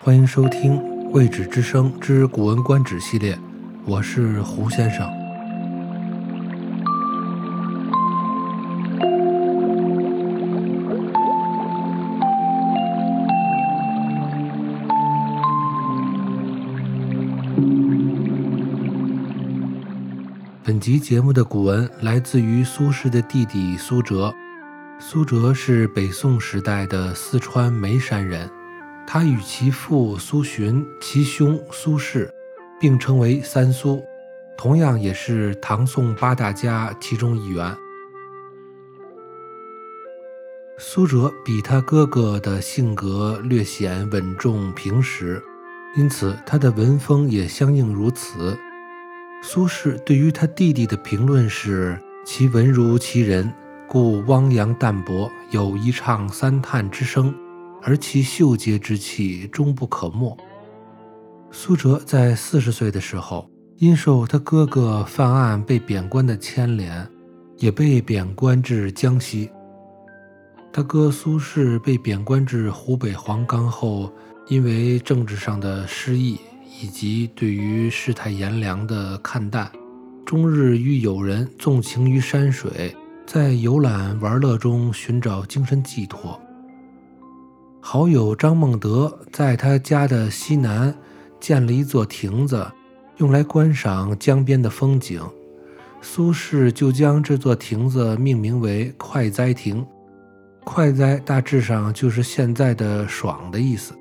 欢迎收听《未止之声之古文观止》系列，我是胡先生。本集节目的古文来自于苏轼的弟弟苏辙。苏辙是北宋时代的四川眉山人，他与其父苏洵、其兄苏轼并称为三苏，同样也是唐宋八大家其中一员。苏辙比他哥哥的性格略显稳重平实，因此他的文风也相应如此。苏轼对于他弟弟的评论是：“其文如其人，故汪洋淡泊，有一唱三叹之声；而其秀杰之气，终不可没。”苏辙在四十岁的时候，因受他哥哥犯案被贬官的牵连，也被贬官至江西。他哥苏轼被贬官至湖北黄冈后，因为政治上的失意。以及对于世态炎凉的看淡，终日与友人纵情于山水，在游览玩乐中寻找精神寄托。好友张孟德在他家的西南建了一座亭子，用来观赏江边的风景。苏轼就将这座亭子命名为“快哉亭”，“快哉”大致上就是现在的“爽”的意思。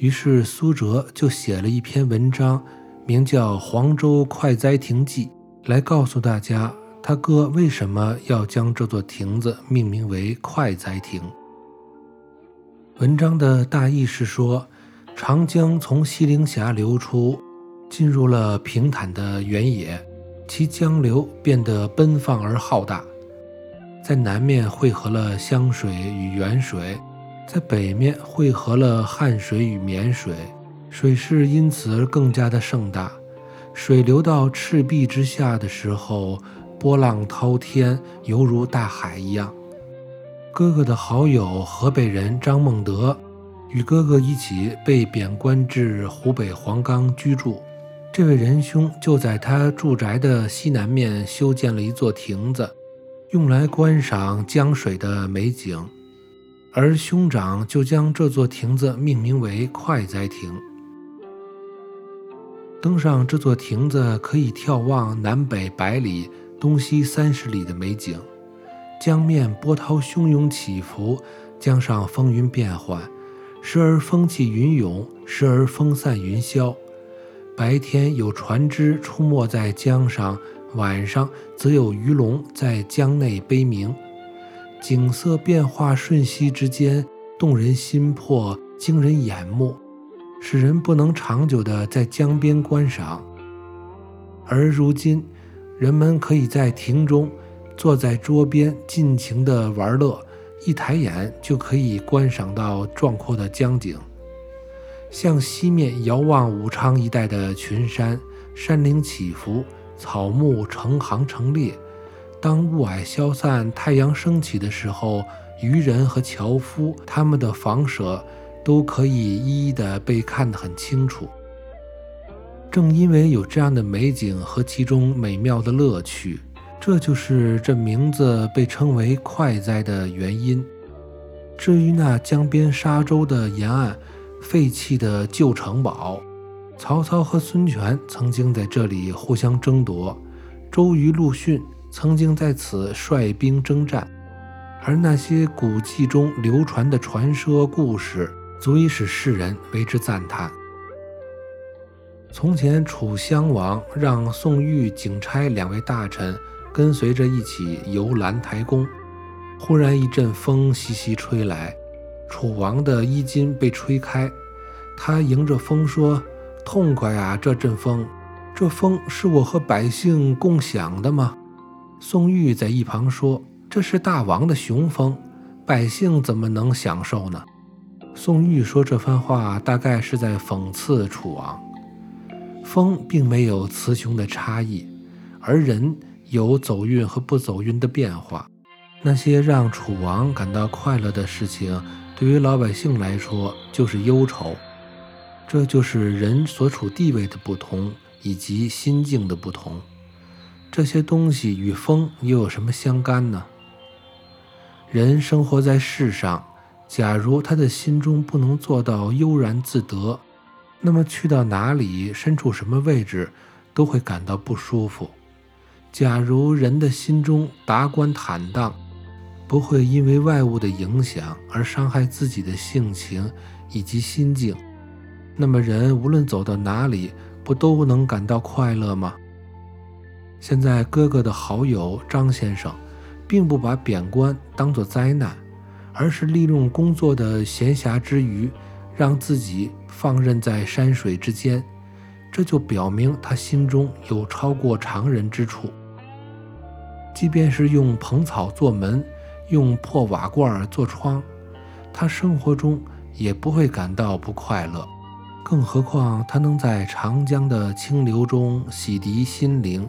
于是苏辙就写了一篇文章，名叫《黄州快哉亭记》，来告诉大家他哥为什么要将这座亭子命名为快哉亭。文章的大意是说，长江从西陵峡流出，进入了平坦的原野，其江流变得奔放而浩大，在南面汇合了湘水与沅水。在北面汇合了汉水与沔水，水势因此而更加的盛大。水流到赤壁之下的时候，波浪滔天，犹如大海一样。哥哥的好友河北人张孟德，与哥哥一起被贬官至湖北黄冈居住。这位仁兄就在他住宅的西南面修建了一座亭子，用来观赏江水的美景。而兄长就将这座亭子命名为快哉亭。登上这座亭子，可以眺望南北百里、东西三十里的美景。江面波涛汹涌起伏，江上风云变幻，时而风起云涌，时而风散云消。白天有船只出没在江上，晚上则有鱼龙在江内悲鸣。景色变化瞬息之间，动人心魄，惊人眼目，使人不能长久地在江边观赏。而如今，人们可以在亭中，坐在桌边尽情地玩乐，一抬眼就可以观赏到壮阔的江景。向西面遥望武昌一带的群山，山岭起伏，草木成行成列。当雾霭消散，太阳升起的时候，渔人和樵夫他们的房舍都可以一一的被看得很清楚。正因为有这样的美景和其中美妙的乐趣，这就是这名字被称为“快哉”的原因。至于那江边沙洲的沿岸废弃的旧城堡，曹操和孙权曾经在这里互相争夺，周瑜、陆逊。曾经在此率兵征战，而那些古迹中流传的传说故事，足以使世人为之赞叹。从前，楚襄王让宋玉、景差两位大臣跟随着一起游兰台宫，忽然一阵风习习吹来，楚王的衣襟被吹开，他迎着风说：“痛快啊！这阵风，这风是我和百姓共享的吗？”宋玉在一旁说：“这是大王的雄风，百姓怎么能享受呢？”宋玉说这番话，大概是在讽刺楚王。风并没有雌雄的差异，而人有走运和不走运的变化。那些让楚王感到快乐的事情，对于老百姓来说就是忧愁。这就是人所处地位的不同，以及心境的不同。这些东西与风又有什么相干呢？人生活在世上，假如他的心中不能做到悠然自得，那么去到哪里，身处什么位置，都会感到不舒服。假如人的心中达观坦荡，不会因为外物的影响而伤害自己的性情以及心境，那么人无论走到哪里，不都能感到快乐吗？现在哥哥的好友张先生。并不把贬官当作灾难，而是利用工作的闲暇之余，让自己放任在山水之间，这就表明他心中有超过常人之处。即便是用蓬草做门，用破瓦罐做窗，他生活中也不会感到不快乐。更何况他能在长江的清流中洗涤心灵，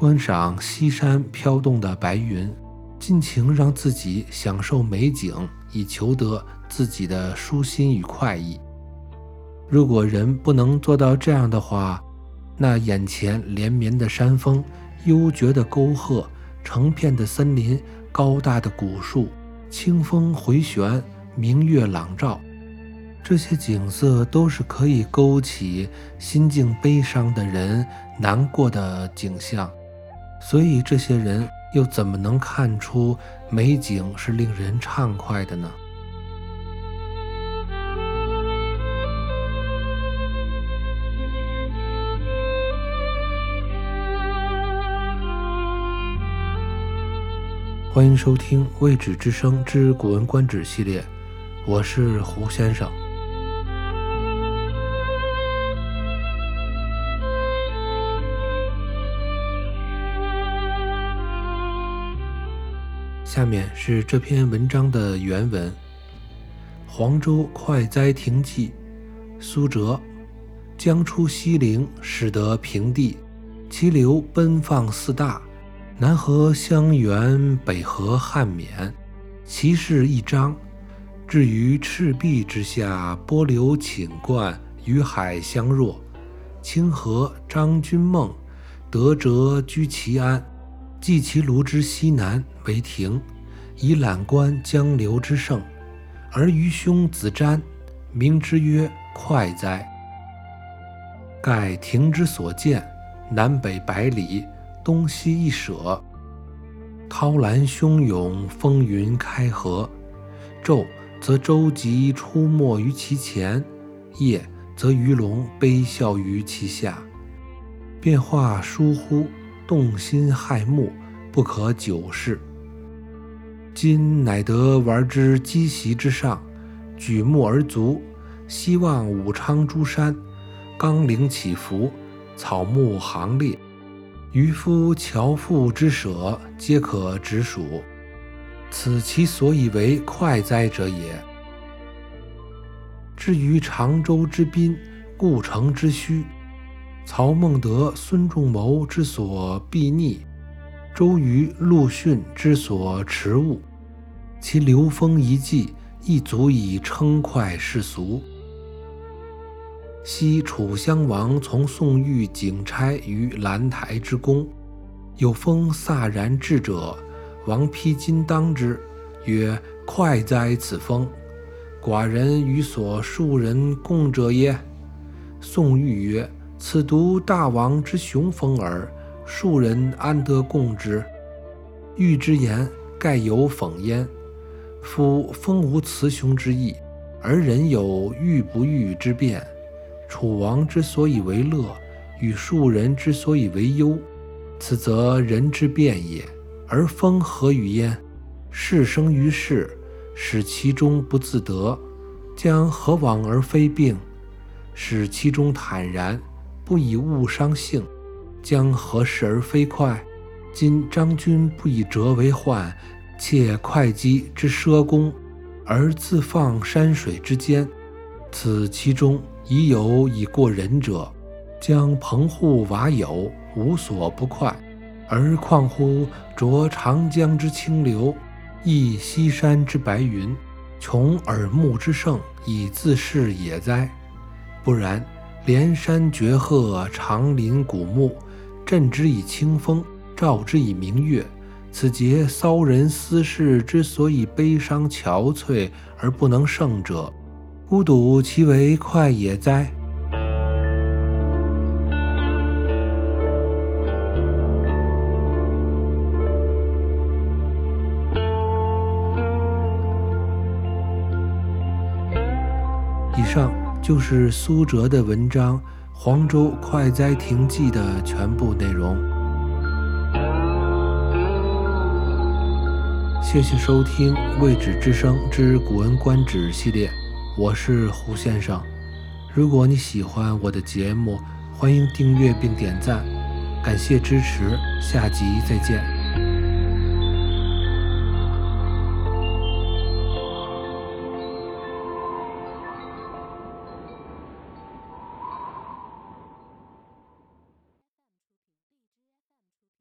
观赏西山飘动的白云。尽情让自己享受美景，以求得自己的舒心与快意。如果人不能做到这样的话，那眼前连绵的山峰、幽绝的沟壑、成片的森林、高大的古树、清风回旋、明月朗照，这些景色都是可以勾起心境悲伤的人难过的景象。所以这些人。又怎么能看出美景是令人畅快的呢？欢迎收听《未止之声之古文观止》系列，我是胡先生。下面是这篇文章的原文：黄州快哉亭记，苏辙。江出西陵，始得平地，其流奔放四大，南河襄垣，北河汉沔，其势一张。至于赤壁之下，波流顷灌，与海相若。清河张君梦，得谪居其安。祭其庐之西南为亭，以览观江流之胜。而余兄子瞻，名之曰快哉。盖亭之所见，南北百里，东西一舍。涛澜汹涌，风云开合。昼则舟楫出没于其前，夜则鱼龙悲啸于其下。变化殊忽！动心害目，不可久视。今乃得玩之积席之上，举目而足，西望武昌诸山，冈岭起伏，草木行列，渔夫樵妇之舍，皆可直数。此其所以为快哉者也。至于常州之滨，故城之墟。曹孟德、孙仲谋之所避逆，周瑜、陆逊之所持物，其流风一迹，亦足以称快世俗。昔楚襄王从宋玉景差于兰台之宫，有风飒然至者，王披荆当之，曰：“快哉此风！寡人与所数人共者也。”宋玉曰。此独大王之雄风耳，庶人安得共之？欲之言，盖有讽焉。夫风无雌雄之意，而人有欲不欲之变。楚王之所以为乐，与庶人之所以为忧，此则人之变也。而风何与焉？事生于世，使其中不自得，将何往而非病？使其中坦然。不以物伤性，将何事而非快？今张君不以折为患，窃会稽之奢功，而自放山水之间，此其中已有以过人者，将棚户瓦友无所不快，而况乎濯长江之清流，忆西山之白云，穷耳目之盛，以自是也哉？不然，连山绝壑，长林古木，振之以清风，照之以明月。此节骚人思事之所以悲伤憔悴而不能胜者，孤独其为快也哉？以上就是苏辙的文章《黄州快哉亭记》的全部内容。谢谢收听《未止之声之古文观止》系列，我是胡先生。如果你喜欢我的节目，欢迎订阅并点赞，感谢支持，下集再见。